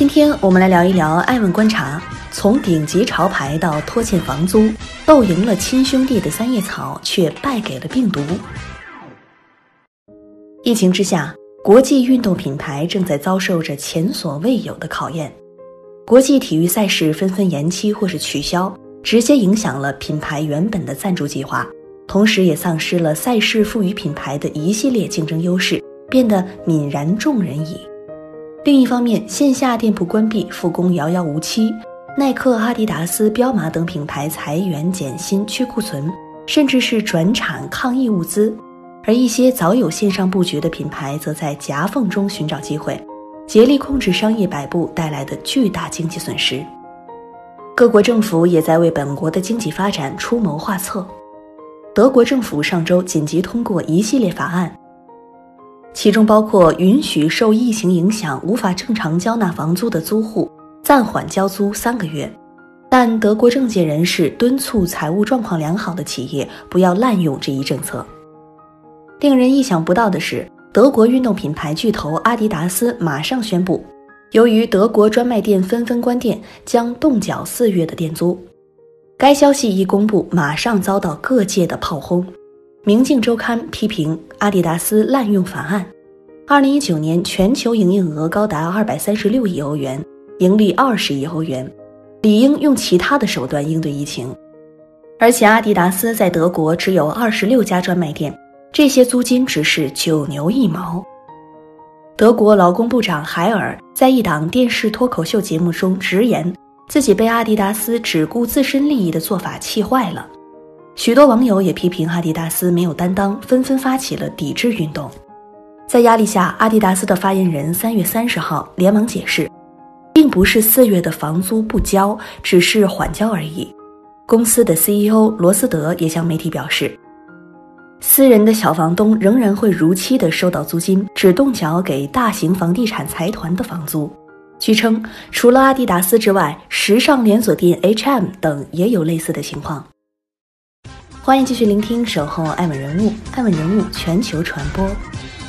今天我们来聊一聊艾问观察，从顶级潮牌到拖欠房租，斗赢了亲兄弟的三叶草，却败给了病毒。疫情之下，国际运动品牌正在遭受着前所未有的考验，国际体育赛事纷纷延期或是取消，直接影响了品牌原本的赞助计划，同时也丧失了赛事赋予品牌的一系列竞争优势，变得泯然众人矣。另一方面，线下店铺关闭，复工遥遥无期。耐克、阿迪达斯、彪马等品牌裁员减薪、去库存，甚至是转产抗疫物资。而一些早有线上布局的品牌，则在夹缝中寻找机会，竭力控制商业摆布带来的巨大经济损失。各国政府也在为本国的经济发展出谋划策。德国政府上周紧急通过一系列法案。其中包括允许受疫情影响无法正常交纳房租的租户暂缓交租三个月，但德国政界人士敦促财务状况良好的企业不要滥用这一政策。令人意想不到的是，德国运动品牌巨头阿迪达斯马上宣布，由于德国专卖店纷纷关店，将冻缴四月的店租。该消息一公布，马上遭到各界的炮轰。《明镜周刊》批评阿迪达斯滥用法案。二零一九年全球营业额高达二百三十六亿欧元，盈利二十亿欧元，理应用其他的手段应对疫情。而且阿迪达斯在德国只有二十六家专卖店，这些租金只是九牛一毛。德国劳工部长海尔在一档电视脱口秀节目中直言，自己被阿迪达斯只顾自身利益的做法气坏了。许多网友也批评阿迪达斯没有担当，纷纷发起了抵制运动。在压力下，阿迪达斯的发言人三月三十号连忙解释，并不是四月的房租不交，只是缓交而已。公司的 CEO 罗斯德也向媒体表示，私人的小房东仍然会如期的收到租金，只动缴给大型房地产财团的房租。据称，除了阿迪达斯之外，时尚连锁店 H&M 等也有类似的情况。欢迎继续聆听《守候爱问人物》，爱问人物全球传播。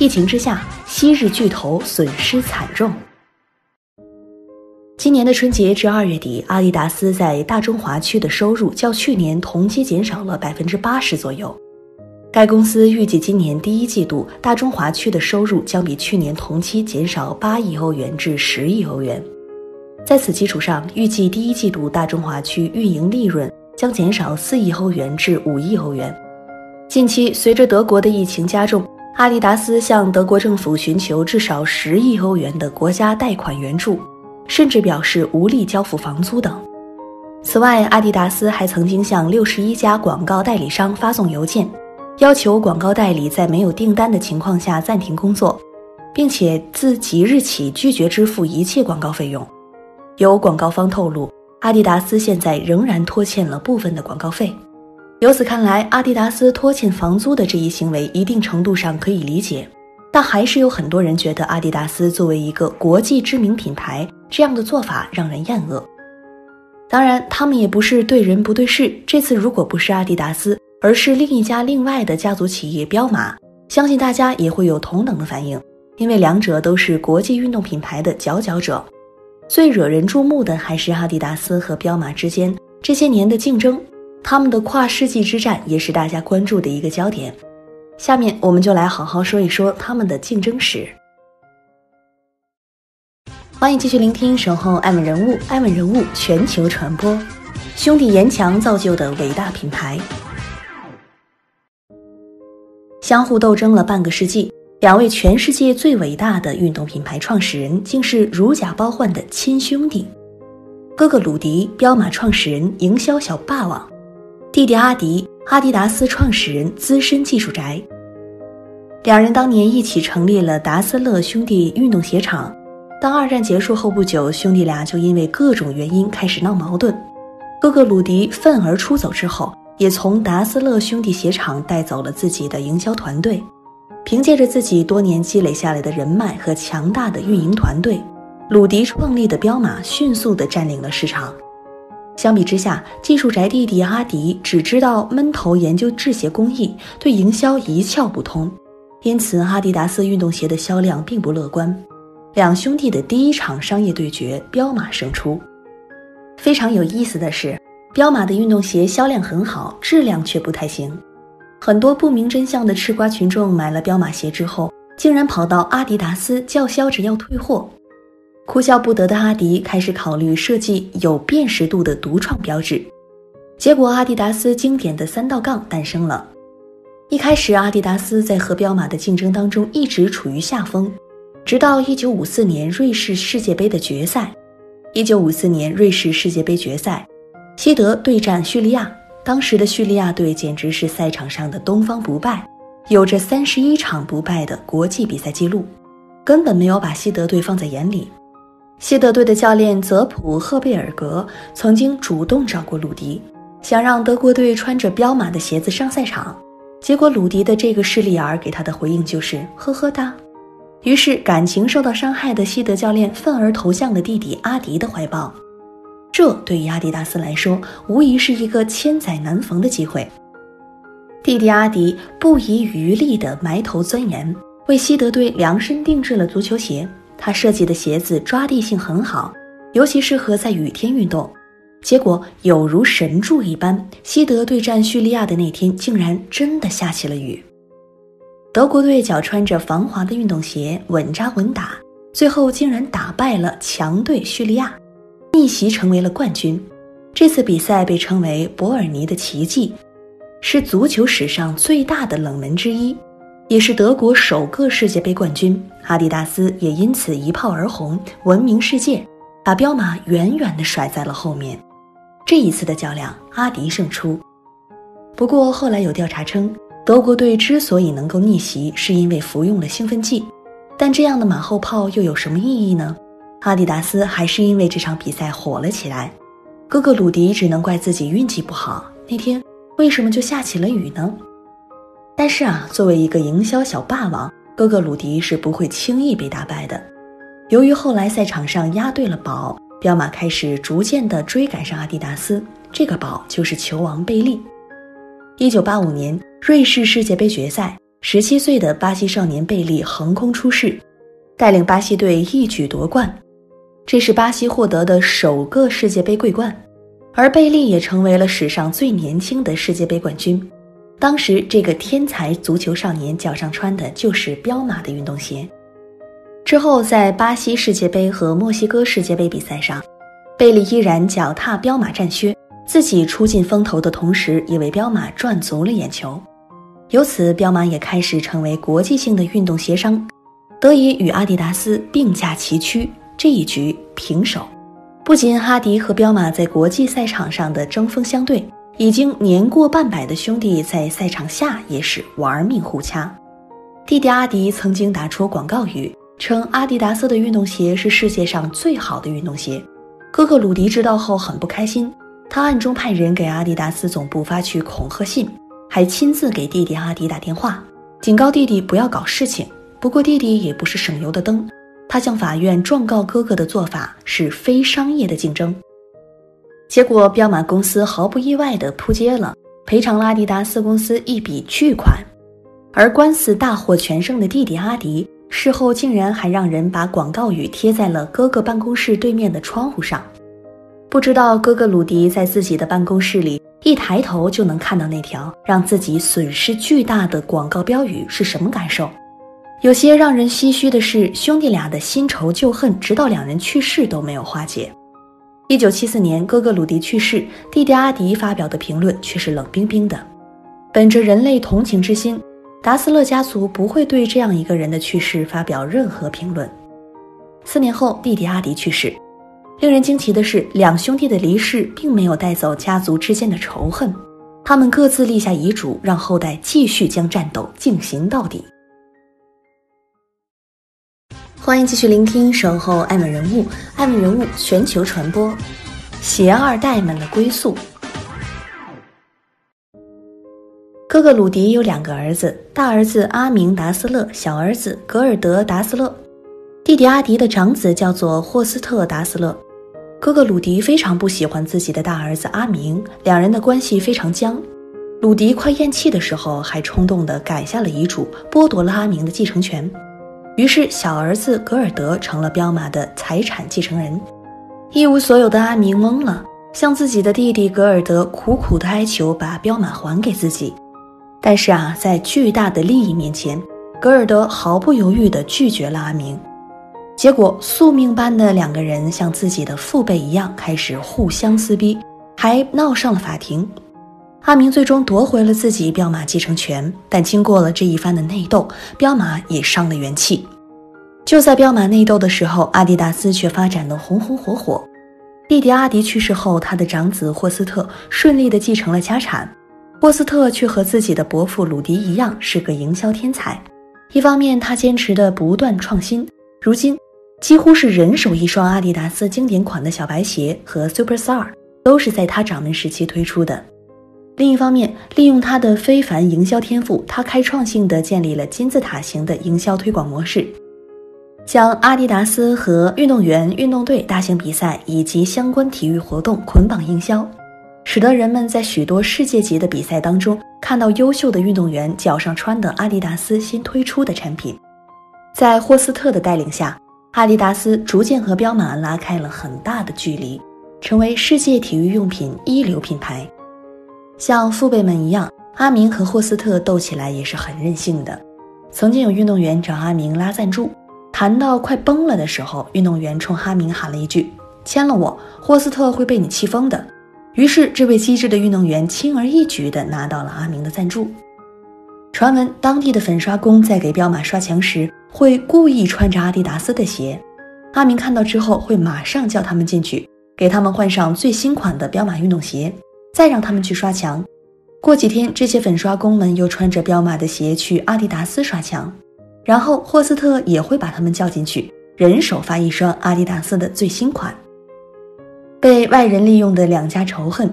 疫情之下，昔日巨头损失惨重。今年的春节至二月底，阿迪达斯在大中华区的收入较去年同期减少了百分之八十左右。该公司预计今年第一季度大中华区的收入将比去年同期减少八亿欧元至十亿欧元。在此基础上，预计第一季度大中华区运营利润。将减少四亿欧元至五亿欧元。近期，随着德国的疫情加重，阿迪达斯向德国政府寻求至少十亿欧元的国家贷款援助，甚至表示无力交付房租等。此外，阿迪达斯还曾经向六十一家广告代理商发送邮件，要求广告代理在没有订单的情况下暂停工作，并且自即日起拒绝支付一切广告费用。有广告方透露。阿迪达斯现在仍然拖欠了部分的广告费，由此看来，阿迪达斯拖欠房租的这一行为一定程度上可以理解，但还是有很多人觉得阿迪达斯作为一个国际知名品牌，这样的做法让人厌恶。当然，他们也不是对人不对事。这次如果不是阿迪达斯，而是另一家另外的家族企业彪马，相信大家也会有同等的反应，因为两者都是国际运动品牌的佼佼者。最惹人注目的还是阿迪达斯和彪马之间这些年的竞争，他们的跨世纪之战也是大家关注的一个焦点。下面我们就来好好说一说他们的竞争史。欢迎继续聆听《守候爱问人物》，爱问人物全球传播，兄弟严强造就的伟大品牌，相互斗争了半个世纪。两位全世界最伟大的运动品牌创始人，竟是如假包换的亲兄弟。哥哥鲁迪，彪马创始人、营销小霸王；弟弟阿迪，阿迪达斯创始人、资深技术宅。两人当年一起成立了达斯勒兄弟运动鞋厂。当二战结束后不久，兄弟俩就因为各种原因开始闹矛盾。哥哥鲁迪愤而出走之后，也从达斯勒兄弟鞋厂带走了自己的营销团队。凭借着自己多年积累下来的人脉和强大的运营团队，鲁迪创立的彪马迅速地占领了市场。相比之下，技术宅弟弟阿迪只知道闷头研究制鞋工艺，对营销一窍不通，因此阿迪达斯运动鞋的销量并不乐观。两兄弟的第一场商业对决，彪马胜出。非常有意思的是，彪马的运动鞋销量很好，质量却不太行。很多不明真相的吃瓜群众买了彪马鞋之后，竟然跑到阿迪达斯叫嚣着要退货。哭笑不得的阿迪开始考虑设计有辨识度的独创标志，结果阿迪达斯经典的三道杠诞生了。一开始，阿迪达斯在和彪马的竞争当中一直处于下风，直到1954年瑞士世界杯的决赛。1954年瑞士世界杯决赛，西德对战叙利亚。当时的叙利亚队简直是赛场上的东方不败，有着三十一场不败的国际比赛记录，根本没有把西德队放在眼里。西德队的教练泽普赫贝尔格曾经主动找过鲁迪，想让德国队穿着彪马的鞋子上赛场，结果鲁迪的这个势利眼给他的回应就是呵呵哒。于是感情受到伤害的西德教练愤而投向了弟弟阿迪的怀抱。这对于阿迪达斯来说，无疑是一个千载难逢的机会。弟弟阿迪不遗余力地埋头钻研，为西德队量身定制了足球鞋。他设计的鞋子抓地性很好，尤其适合在雨天运动。结果有如神助一般，西德对战叙利亚的那天，竟然真的下起了雨。德国队脚穿着防滑的运动鞋，稳扎稳打，最后竟然打败了强队叙利亚。逆袭成为了冠军，这次比赛被称为伯尔尼的奇迹，是足球史上最大的冷门之一，也是德国首个世界杯冠军。阿迪达斯也因此一炮而红，闻名世界，把彪马远远地甩在了后面。这一次的较量，阿迪胜出。不过后来有调查称，德国队之所以能够逆袭，是因为服用了兴奋剂，但这样的马后炮又有什么意义呢？阿迪达斯还是因为这场比赛火了起来，哥哥鲁迪只能怪自己运气不好。那天为什么就下起了雨呢？但是啊，作为一个营销小霸王，哥哥鲁迪是不会轻易被打败的。由于后来赛场上押对了宝，彪马开始逐渐的追赶上阿迪达斯。这个宝就是球王贝利。一九八五年瑞士世界杯决赛，十七岁的巴西少年贝利横空出世，带领巴西队一举夺冠。这是巴西获得的首个世界杯桂冠，而贝利也成为了史上最年轻的世界杯冠军。当时，这个天才足球少年脚上穿的就是彪马的运动鞋。之后，在巴西世界杯和墨西哥世界杯比赛上，贝利依然脚踏彪马战靴，自己出尽风头的同时，也为彪马赚足了眼球。由此，彪马也开始成为国际性的运动鞋商，得以与阿迪达斯并驾齐驱。这一局平手，不仅哈迪和彪马在国际赛场上的针锋相对，已经年过半百的兄弟在赛场下也是玩命互掐。弟弟阿迪曾经打出广告语，称阿迪达斯的运动鞋是世界上最好的运动鞋。哥哥鲁迪知道后很不开心，他暗中派人给阿迪达斯总部发去恐吓信，还亲自给弟弟阿迪打电话，警告弟弟不要搞事情。不过弟弟也不是省油的灯。他向法院状告哥哥的做法是非商业的竞争，结果彪马公司毫不意外地扑街了，赔偿拉迪达斯公司一笔巨款。而官司大获全胜的弟弟阿迪，事后竟然还让人把广告语贴在了哥哥办公室对面的窗户上。不知道哥哥鲁迪在自己的办公室里一抬头就能看到那条让自己损失巨大的广告标语是什么感受？有些让人唏嘘的是，兄弟俩的新仇旧恨，直到两人去世都没有化解。一九七四年，哥哥鲁迪去世，弟弟阿迪发表的评论却是冷冰冰的。本着人类同情之心，达斯勒家族不会对这样一个人的去世发表任何评论。四年后，弟弟阿迪去世。令人惊奇的是，两兄弟的离世并没有带走家族之间的仇恨，他们各自立下遗嘱，让后代继续将战斗进行到底。欢迎继续聆听《守候爱美人物》，爱美人物全球传播，鞋二代们的归宿。哥哥鲁迪有两个儿子，大儿子阿明·达斯勒，小儿子格尔德·达斯勒。弟弟阿迪的长子叫做霍斯特·达斯勒。哥哥鲁迪非常不喜欢自己的大儿子阿明，两人的关系非常僵。鲁迪快咽气的时候，还冲动地改下了遗嘱，剥夺了阿明的继承权。于是，小儿子格尔德成了彪马的财产继承人。一无所有的阿明懵了，向自己的弟弟格尔德苦苦地哀求，把彪马还给自己。但是啊，在巨大的利益面前，格尔德毫不犹豫地拒绝了阿明。结果，宿命般的两个人像自己的父辈一样，开始互相撕逼，还闹上了法庭。阿明最终夺回了自己彪马继承权，但经过了这一番的内斗，彪马也伤了元气。就在彪马内斗的时候，阿迪达斯却发展的红红火火。弟弟阿迪去世后，他的长子霍斯特顺利的继承了家产。霍斯特却和自己的伯父鲁迪一样，是个营销天才。一方面，他坚持的不断创新，如今几乎是人手一双阿迪达斯经典款的小白鞋和 Superstar，都是在他掌门时期推出的。另一方面，利用他的非凡营销天赋，他开创性的建立了金字塔型的营销推广模式，将阿迪达斯和运动员、运动队、大型比赛以及相关体育活动捆绑营销，使得人们在许多世界级的比赛当中看到优秀的运动员脚上穿的阿迪达斯新推出的产品。在霍斯特的带领下，阿迪达斯逐渐和彪马拉开了很大的距离，成为世界体育用品一流品牌。像父辈们一样，阿明和霍斯特斗起来也是很任性的。曾经有运动员找阿明拉赞助，谈到快崩了的时候，运动员冲阿明喊了一句：“签了我，霍斯特会被你气疯的。”于是，这位机智的运动员轻而易举地拿到了阿明的赞助。传闻当地的粉刷工在给彪马刷墙时，会故意穿着阿迪达斯的鞋，阿明看到之后会马上叫他们进去，给他们换上最新款的彪马运动鞋。再让他们去刷墙，过几天这些粉刷工们又穿着彪马的鞋去阿迪达斯刷墙，然后霍斯特也会把他们叫进去，人手发一双阿迪达斯的最新款。被外人利用的两家仇恨，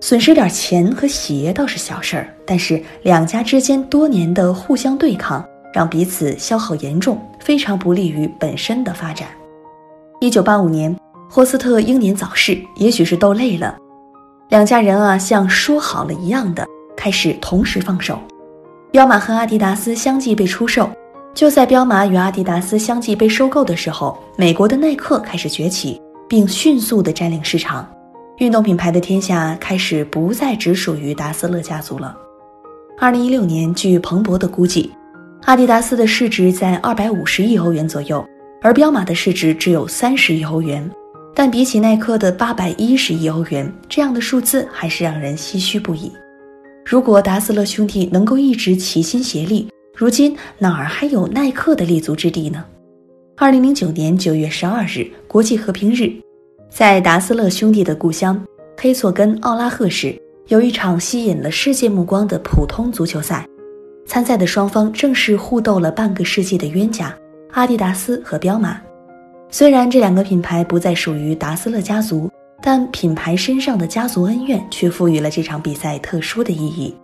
损失点钱和鞋倒是小事儿，但是两家之间多年的互相对抗，让彼此消耗严重，非常不利于本身的发展。一九八五年，霍斯特英年早逝，也许是斗累了。两家人啊，像说好了一样的，开始同时放手。彪马和阿迪达斯相继被出售。就在彪马与阿迪达斯相继被收购的时候，美国的耐克开始崛起，并迅速的占领市场。运动品牌的天下开始不再只属于达斯勒家族了。二零一六年，据彭博的估计，阿迪达斯的市值在二百五十亿欧元左右，而彪马的市值只有三十亿欧元。但比起耐克的八百一十亿欧元，这样的数字还是让人唏嘘不已。如果达斯勒兄弟能够一直齐心协力，如今哪儿还有耐克的立足之地呢？二零零九年九月十二日，国际和平日，在达斯勒兄弟的故乡黑索根奥拉赫市，有一场吸引了世界目光的普通足球赛。参赛的双方正是互斗了半个世纪的冤家——阿迪达斯和彪马。虽然这两个品牌不再属于达斯勒家族，但品牌身上的家族恩怨却赋予了这场比赛特殊的意义。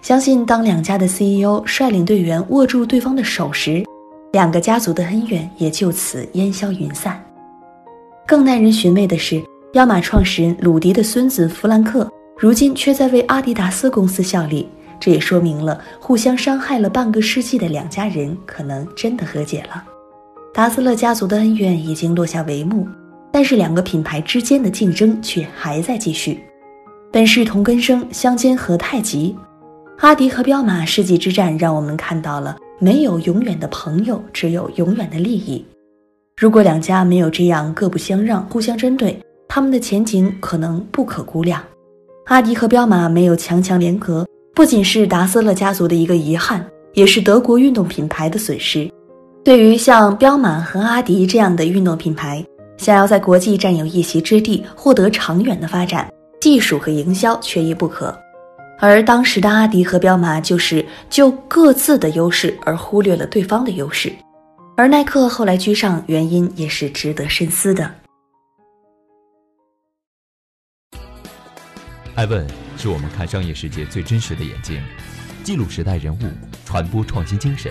相信当两家的 CEO 率领队员握住对方的手时，两个家族的恩怨也就此烟消云散。更耐人寻味的是，彪马创始人鲁迪的孙子弗兰克，如今却在为阿迪达斯公司效力，这也说明了互相伤害了半个世纪的两家人可能真的和解了。达斯勒家族的恩怨已经落下帷幕，但是两个品牌之间的竞争却还在继续。本是同根生，相煎何太急。阿迪和彪马世纪之战，让我们看到了没有永远的朋友，只有永远的利益。如果两家没有这样各不相让、互相针对，他们的前景可能不可估量。阿迪和彪马没有强强联合，不仅是达斯勒家族的一个遗憾，也是德国运动品牌的损失。对于像彪马和阿迪这样的运动品牌，想要在国际占有一席之地，获得长远的发展，技术和营销缺一不可。而当时的阿迪和彪马就是就各自的优势而忽略了对方的优势，而耐克后来居上，原因也是值得深思的。艾问是我们看商业世界最真实的眼睛。记录时代人物，传播创新精神，